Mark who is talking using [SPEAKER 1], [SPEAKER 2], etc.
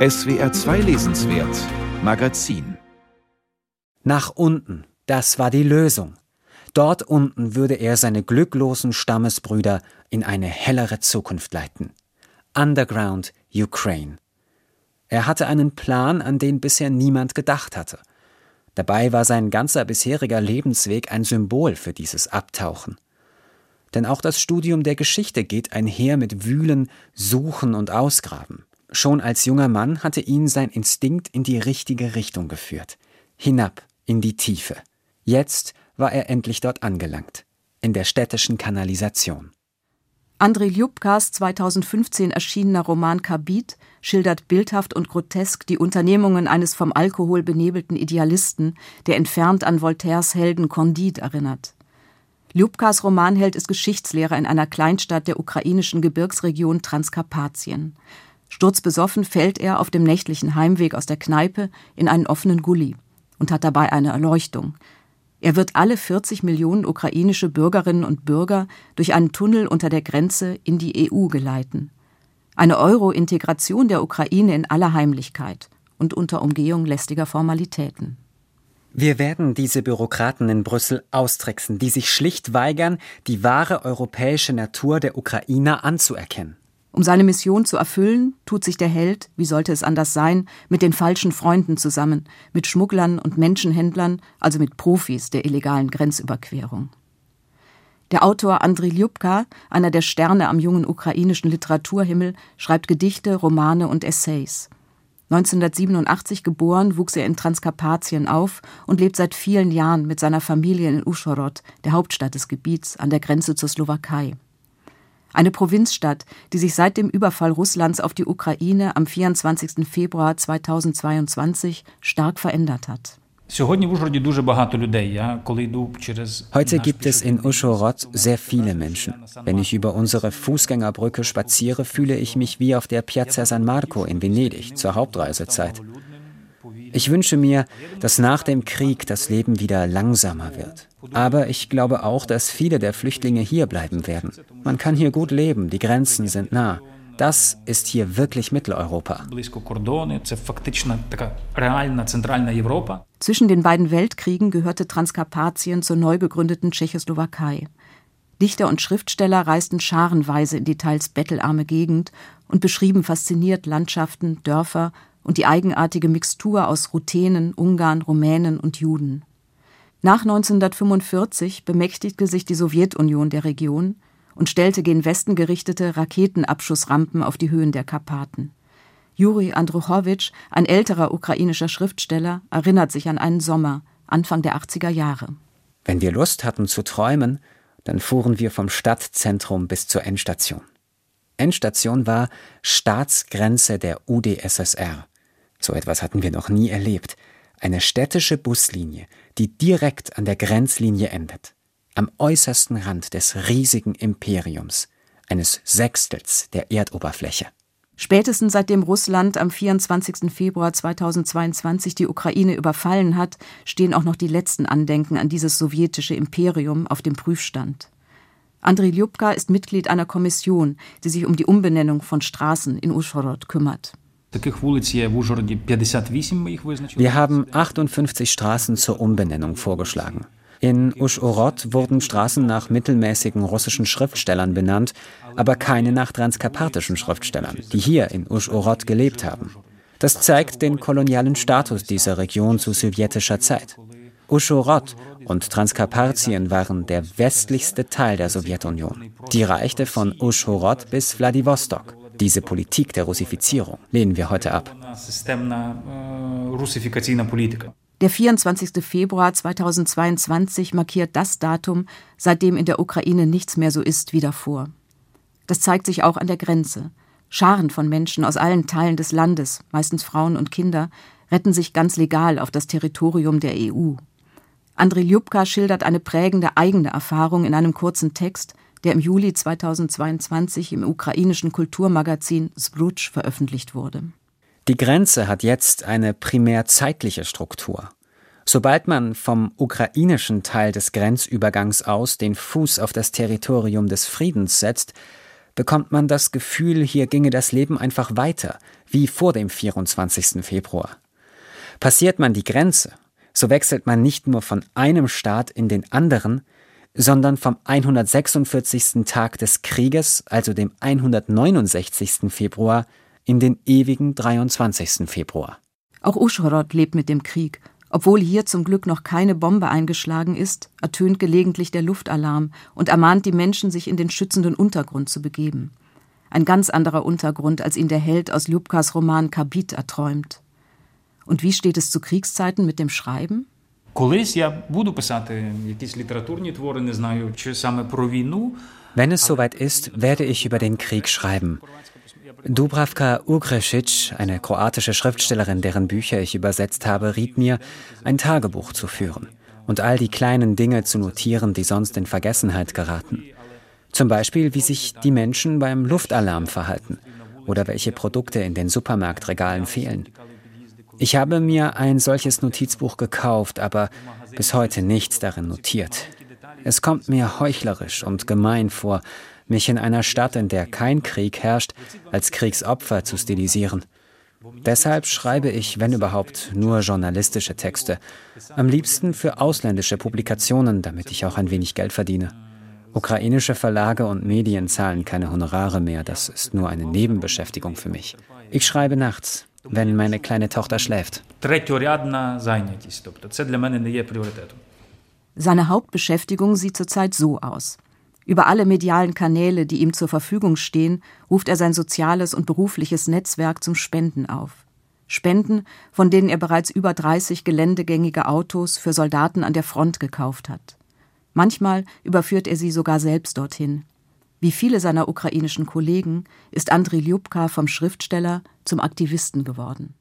[SPEAKER 1] SWR 2 Lesenswert Magazin
[SPEAKER 2] Nach unten, das war die Lösung. Dort unten würde er seine glücklosen Stammesbrüder in eine hellere Zukunft leiten. Underground Ukraine. Er hatte einen Plan, an den bisher niemand gedacht hatte. Dabei war sein ganzer bisheriger Lebensweg ein Symbol für dieses Abtauchen. Denn auch das Studium der Geschichte geht einher mit Wühlen, Suchen und Ausgraben. Schon als junger Mann hatte ihn sein Instinkt in die richtige Richtung geführt. Hinab in die Tiefe. Jetzt war er endlich dort angelangt. In der städtischen Kanalisation.
[SPEAKER 3] Andrei Ljubkas 2015 erschienener Roman Kabit schildert bildhaft und grotesk die Unternehmungen eines vom Alkohol benebelten Idealisten, der entfernt an Voltaires Helden Candide erinnert. Ljubkas Romanheld ist Geschichtslehrer in einer Kleinstadt der ukrainischen Gebirgsregion Transkarpatien. Sturzbesoffen fällt er auf dem nächtlichen Heimweg aus der Kneipe in einen offenen Gully und hat dabei eine Erleuchtung. Er wird alle 40 Millionen ukrainische Bürgerinnen und Bürger durch einen Tunnel unter der Grenze in die EU geleiten. Eine Euro-Integration der Ukraine in aller Heimlichkeit und unter Umgehung lästiger Formalitäten.
[SPEAKER 2] Wir werden diese Bürokraten in Brüssel austricksen, die sich schlicht weigern, die wahre europäische Natur der Ukrainer anzuerkennen.
[SPEAKER 3] Um seine Mission zu erfüllen, tut sich der Held, wie sollte es anders sein, mit den falschen Freunden zusammen, mit Schmugglern und Menschenhändlern, also mit Profis der illegalen Grenzüberquerung. Der Autor Andriy Ljubka, einer der Sterne am jungen ukrainischen Literaturhimmel, schreibt Gedichte, Romane und Essays. 1987 geboren, wuchs er in Transkarpatien auf und lebt seit vielen Jahren mit seiner Familie in Uschhorod, der Hauptstadt des Gebiets an der Grenze zur Slowakei. Eine Provinzstadt, die sich seit dem Überfall Russlands auf die Ukraine am 24. Februar 2022 stark verändert hat.
[SPEAKER 2] Heute gibt es in Uschhorod sehr viele Menschen. Wenn ich über unsere Fußgängerbrücke spaziere, fühle ich mich wie auf der Piazza San Marco in Venedig zur Hauptreisezeit. Ich wünsche mir, dass nach dem Krieg das Leben wieder langsamer wird. Aber ich glaube auch, dass viele der Flüchtlinge hier bleiben werden. Man kann hier gut leben, die Grenzen sind nah. Das ist hier wirklich Mitteleuropa.
[SPEAKER 3] Zwischen den beiden Weltkriegen gehörte Transkarpatien zur neu gegründeten Tschechoslowakei. Dichter und Schriftsteller reisten scharenweise in die teils bettelarme Gegend und beschrieben fasziniert Landschaften, Dörfer und die eigenartige Mixtur aus Ruthenen, Ungarn, Rumänen und Juden. Nach 1945 bemächtigte sich die Sowjetunion der Region und stellte gen Westen gerichtete Raketenabschussrampen auf die Höhen der Karpaten. Juri Andruchowitsch, ein älterer ukrainischer Schriftsteller, erinnert sich an einen Sommer, Anfang der 80er Jahre.
[SPEAKER 2] Wenn wir Lust hatten zu träumen, dann fuhren wir vom Stadtzentrum bis zur Endstation. Endstation war Staatsgrenze der UdSSR. So etwas hatten wir noch nie erlebt. Eine städtische Buslinie, die direkt an der Grenzlinie endet am äußersten Rand des riesigen Imperiums, eines Sechstels der Erdoberfläche.
[SPEAKER 3] Spätestens seitdem Russland am 24. Februar 2022 die Ukraine überfallen hat, stehen auch noch die letzten Andenken an dieses sowjetische Imperium auf dem Prüfstand. Andriy Ljubka ist Mitglied einer Kommission, die sich um die Umbenennung von Straßen in Uschhorod kümmert.
[SPEAKER 2] Wir haben 58 Straßen zur Umbenennung vorgeschlagen. In Uschorod wurden Straßen nach mittelmäßigen russischen Schriftstellern benannt, aber keine nach transkarpatischen Schriftstellern, die hier in Uschorod gelebt haben. Das zeigt den kolonialen Status dieser Region zu sowjetischer Zeit. Uschhorod und Transkarpatien waren der westlichste Teil der Sowjetunion. Die reichte von Uschhorod bis Wladiwostok. Diese Politik der Russifizierung lehnen wir heute ab.
[SPEAKER 3] Der 24. Februar 2022 markiert das Datum, seitdem in der Ukraine nichts mehr so ist wie davor. Das zeigt sich auch an der Grenze. Scharen von Menschen aus allen Teilen des Landes, meistens Frauen und Kinder, retten sich ganz legal auf das Territorium der EU. Andriy Ljubka schildert eine prägende eigene Erfahrung in einem kurzen Text, der im Juli 2022 im ukrainischen Kulturmagazin Sbrutsch veröffentlicht wurde.
[SPEAKER 2] Die Grenze hat jetzt eine primär zeitliche Struktur. Sobald man vom ukrainischen Teil des Grenzübergangs aus den Fuß auf das Territorium des Friedens setzt, bekommt man das Gefühl, hier ginge das Leben einfach weiter, wie vor dem 24. Februar. Passiert man die Grenze, so wechselt man nicht nur von einem Staat in den anderen, sondern vom 146. Tag des Krieges, also dem 169. Februar, in den ewigen 23. Februar.
[SPEAKER 3] Auch Uschhorod lebt mit dem Krieg. Obwohl hier zum Glück noch keine Bombe eingeschlagen ist, ertönt gelegentlich der Luftalarm und ermahnt die Menschen, sich in den schützenden Untergrund zu begeben. Ein ganz anderer Untergrund, als ihn der Held aus Ljubkas Roman Kabit erträumt. Und wie steht es zu Kriegszeiten mit dem Schreiben?
[SPEAKER 2] Wenn es soweit ist, werde ich über den Krieg schreiben. Dubravka Ugresic, eine kroatische Schriftstellerin, deren Bücher ich übersetzt habe, riet mir, ein Tagebuch zu führen und all die kleinen Dinge zu notieren, die sonst in Vergessenheit geraten. Zum Beispiel, wie sich die Menschen beim Luftalarm verhalten oder welche Produkte in den Supermarktregalen fehlen. Ich habe mir ein solches Notizbuch gekauft, aber bis heute nichts darin notiert. Es kommt mir heuchlerisch und gemein vor, mich in einer Stadt, in der kein Krieg herrscht, als Kriegsopfer zu stilisieren. Deshalb schreibe ich, wenn überhaupt, nur journalistische Texte. Am liebsten für ausländische Publikationen, damit ich auch ein wenig Geld verdiene. Ukrainische Verlage und Medien zahlen keine Honorare mehr, das ist nur eine Nebenbeschäftigung für mich. Ich schreibe nachts, wenn meine kleine Tochter schläft.
[SPEAKER 3] Seine Hauptbeschäftigung sieht zurzeit so aus. Über alle medialen Kanäle, die ihm zur Verfügung stehen, ruft er sein soziales und berufliches Netzwerk zum Spenden auf. Spenden, von denen er bereits über 30 geländegängige Autos für Soldaten an der Front gekauft hat. Manchmal überführt er sie sogar selbst dorthin. Wie viele seiner ukrainischen Kollegen ist Andriy Ljubka vom Schriftsteller zum Aktivisten geworden.